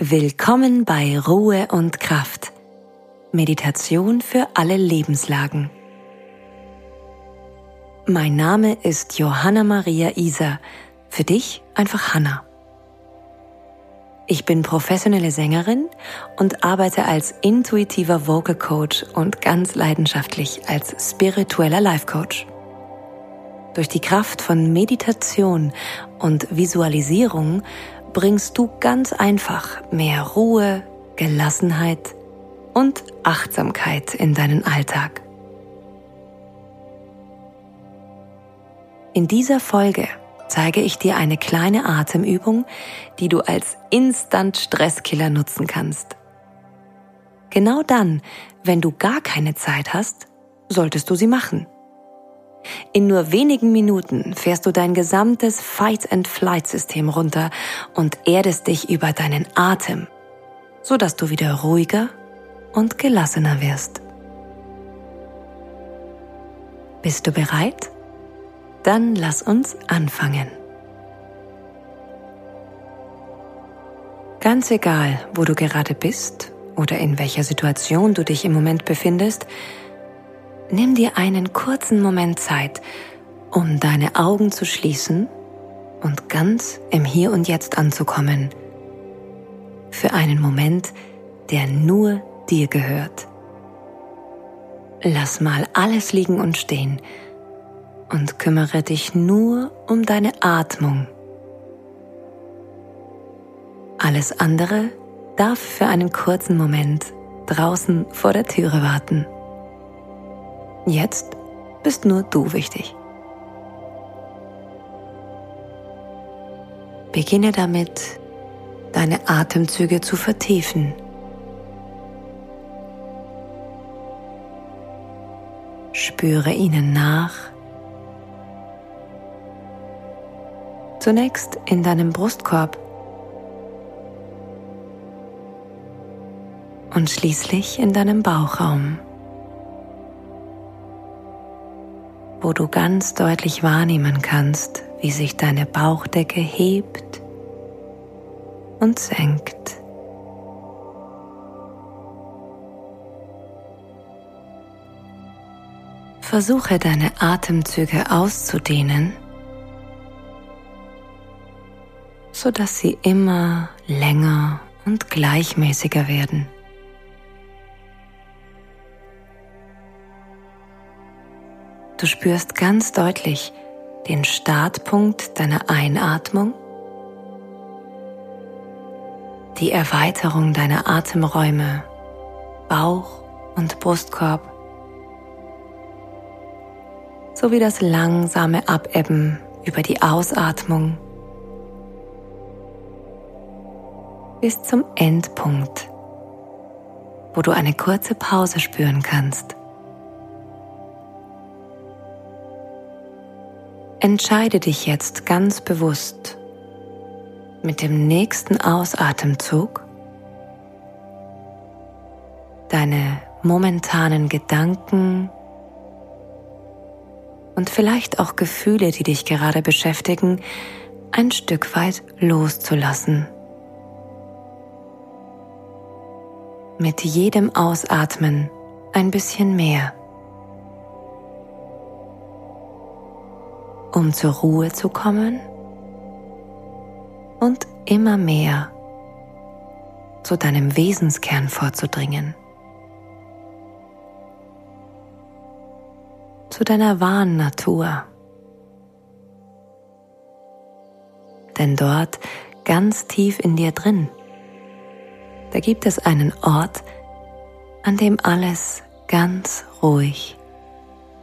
Willkommen bei Ruhe und Kraft. Meditation für alle Lebenslagen. Mein Name ist Johanna Maria Isa. Für dich einfach Hanna. Ich bin professionelle Sängerin und arbeite als intuitiver Vocal Coach und ganz leidenschaftlich als spiritueller Life Coach. Durch die Kraft von Meditation und Visualisierung bringst du ganz einfach mehr Ruhe, Gelassenheit und Achtsamkeit in deinen Alltag. In dieser Folge zeige ich dir eine kleine Atemübung, die du als Instant-Stresskiller nutzen kannst. Genau dann, wenn du gar keine Zeit hast, solltest du sie machen. In nur wenigen Minuten fährst du dein gesamtes Fight-and-Flight-System runter und erdest dich über deinen Atem, sodass du wieder ruhiger und gelassener wirst. Bist du bereit? Dann lass uns anfangen. Ganz egal, wo du gerade bist oder in welcher Situation du dich im Moment befindest, nimm dir einen kurzen Moment Zeit, um deine Augen zu schließen und ganz im Hier und Jetzt anzukommen. Für einen Moment, der nur dir gehört. Lass mal alles liegen und stehen und kümmere dich nur um deine Atmung. Alles andere darf für einen kurzen Moment draußen vor der Türe warten. Jetzt bist nur du wichtig. Beginne damit, deine Atemzüge zu vertiefen. Spüre ihnen nach. Zunächst in deinem Brustkorb und schließlich in deinem Bauchraum. Wo du ganz deutlich wahrnehmen kannst, wie sich deine Bauchdecke hebt und senkt. Versuche deine Atemzüge auszudehnen, sodass sie immer länger und gleichmäßiger werden. Du spürst ganz deutlich den Startpunkt deiner Einatmung, die Erweiterung deiner Atemräume, Bauch und Brustkorb, sowie das langsame Abebben über die Ausatmung bis zum Endpunkt, wo du eine kurze Pause spüren kannst. Entscheide dich jetzt ganz bewusst mit dem nächsten Ausatemzug deine momentanen Gedanken und vielleicht auch Gefühle, die dich gerade beschäftigen, ein Stück weit loszulassen. Mit jedem Ausatmen ein bisschen mehr. Um zur Ruhe zu kommen und immer mehr zu deinem Wesenskern vorzudringen, zu deiner wahren Natur. Denn dort, ganz tief in dir drin, da gibt es einen Ort, an dem alles ganz ruhig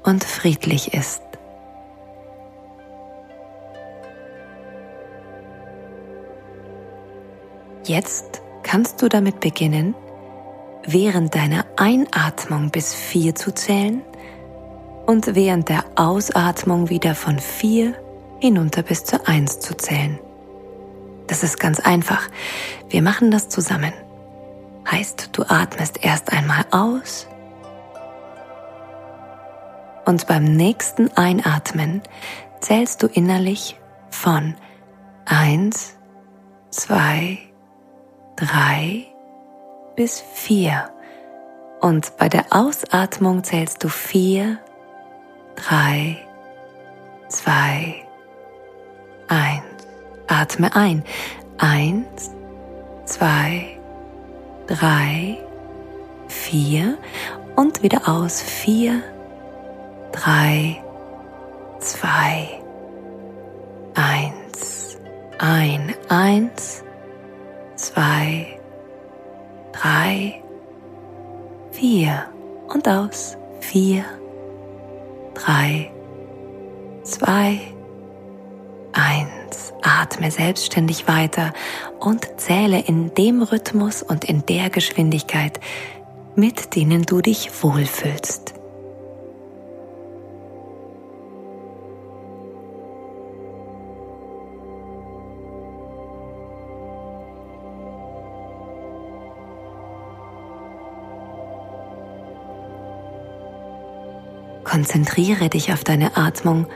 und friedlich ist. Jetzt kannst du damit beginnen, während deiner Einatmung bis vier zu zählen und während der Ausatmung wieder von vier hinunter bis zu eins zu zählen. Das ist ganz einfach. Wir machen das zusammen. Heißt, du atmest erst einmal aus und beim nächsten Einatmen zählst du innerlich von eins, zwei, drei bis vier. Und bei der Ausatmung zählst du vier, drei, zwei, eins. Atme ein. Eins, zwei, drei, vier und wieder aus. Vier, drei, zwei, eins. Ein, eins, zwei, drei, vier und aus. Vier, drei, zwei, eins. Atme selbstständig weiter und zähle in dem Rhythmus und in der Geschwindigkeit, mit denen du dich wohlfühlst. Konzentriere dich auf deine Atmung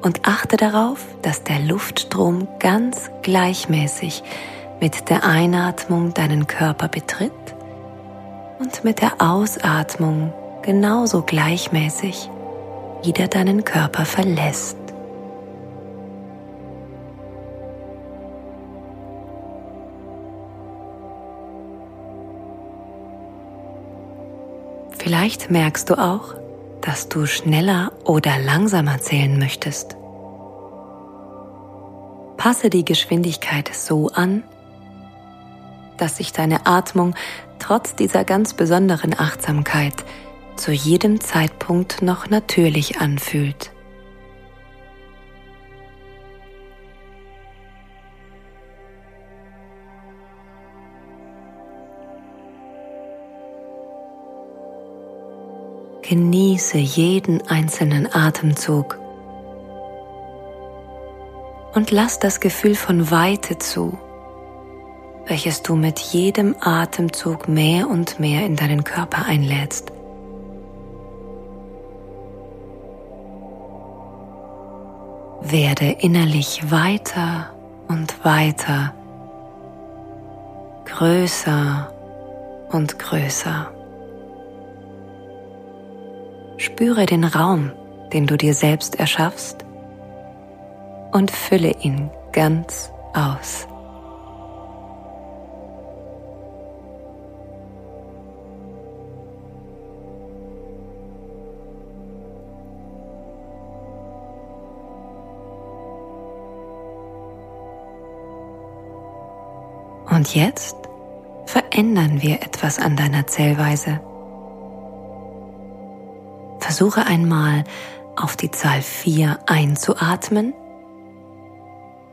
und achte darauf, dass der Luftstrom ganz gleichmäßig mit der Einatmung deinen Körper betritt und mit der Ausatmung genauso gleichmäßig wieder deinen Körper verlässt. Vielleicht merkst du auch, dass du schneller oder langsamer zählen möchtest. Passe die Geschwindigkeit so an, dass sich deine Atmung trotz dieser ganz besonderen Achtsamkeit zu jedem Zeitpunkt noch natürlich anfühlt. Genieße jeden einzelnen Atemzug und lass das Gefühl von Weite zu, welches du mit jedem Atemzug mehr und mehr in deinen Körper einlädst. Werde innerlich weiter und weiter, größer und größer. Spüre den Raum, den du dir selbst erschaffst und fülle ihn ganz aus. Und jetzt verändern wir etwas an deiner Zählweise. Versuche einmal auf die Zahl 4 einzuatmen,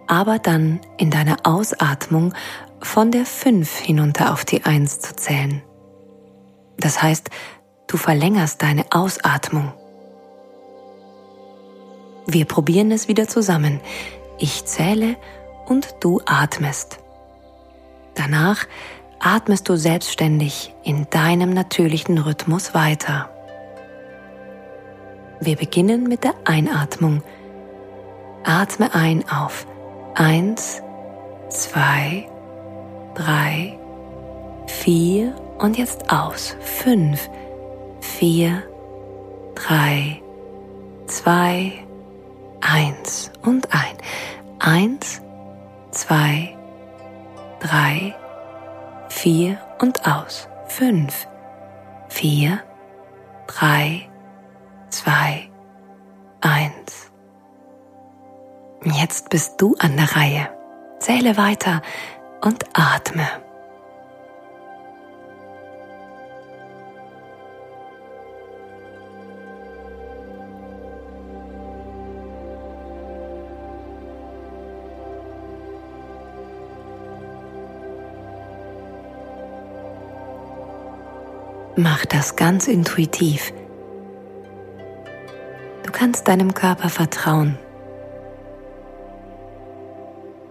aber dann in deiner Ausatmung von der 5 hinunter auf die 1 zu zählen. Das heißt, du verlängerst deine Ausatmung. Wir probieren es wieder zusammen. Ich zähle und du atmest. Danach atmest du selbstständig in deinem natürlichen Rhythmus weiter. Wir beginnen mit der Einatmung. Atme ein auf 1, 2, 3, 4 und jetzt aus 5, 4, 3, 2, 1 und ein. 1, 2, 3, 4 und aus. 5, 4, 3, zwei, eins. Jetzt bist du an der Reihe. Zähle weiter und atme. Mach das ganz intuitiv kannst deinem Körper vertrauen.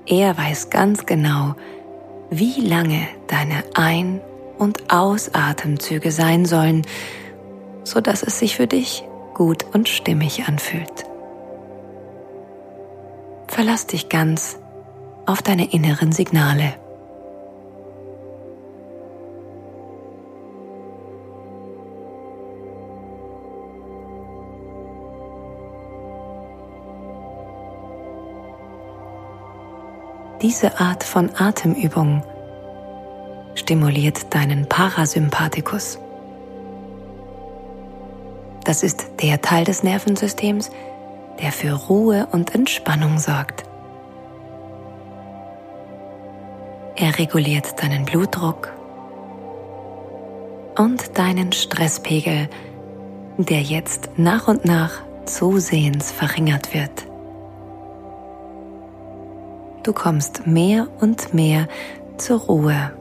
Er weiß ganz genau, wie lange deine Ein- und Ausatemzüge sein sollen, so dass es sich für dich gut und stimmig anfühlt. Verlass dich ganz auf deine inneren Signale. Diese Art von Atemübung stimuliert deinen Parasympathikus. Das ist der Teil des Nervensystems, der für Ruhe und Entspannung sorgt. Er reguliert deinen Blutdruck und deinen Stresspegel, der jetzt nach und nach zusehends verringert wird. Du kommst mehr und mehr zur Ruhe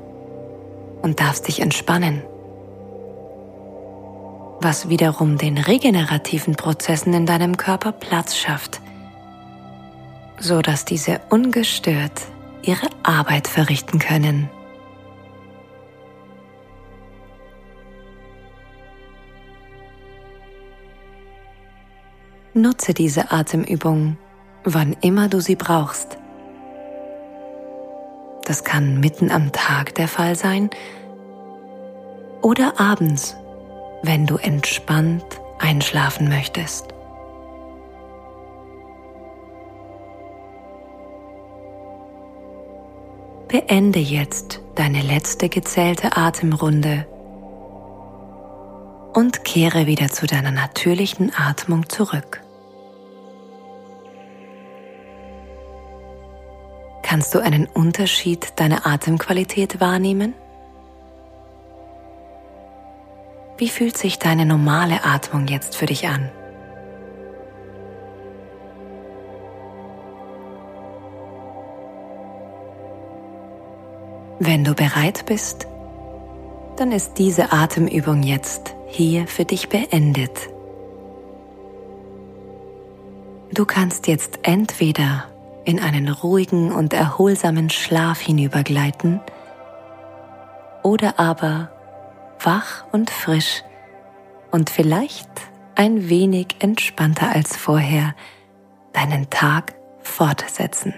und darfst dich entspannen, was wiederum den regenerativen Prozessen in deinem Körper Platz schafft, so dass diese ungestört ihre Arbeit verrichten können. Nutze diese Atemübung, wann immer du sie brauchst. Das kann mitten am Tag der Fall sein oder abends, wenn du entspannt einschlafen möchtest. Beende jetzt deine letzte gezählte Atemrunde und kehre wieder zu deiner natürlichen Atmung zurück. Kannst du einen Unterschied deiner Atemqualität wahrnehmen? Wie fühlt sich deine normale Atmung jetzt für dich an? Wenn du bereit bist, dann ist diese Atemübung jetzt hier für dich beendet. Du kannst jetzt entweder in einen ruhigen und erholsamen Schlaf hinübergleiten oder aber wach und frisch und vielleicht ein wenig entspannter als vorher deinen Tag fortsetzen.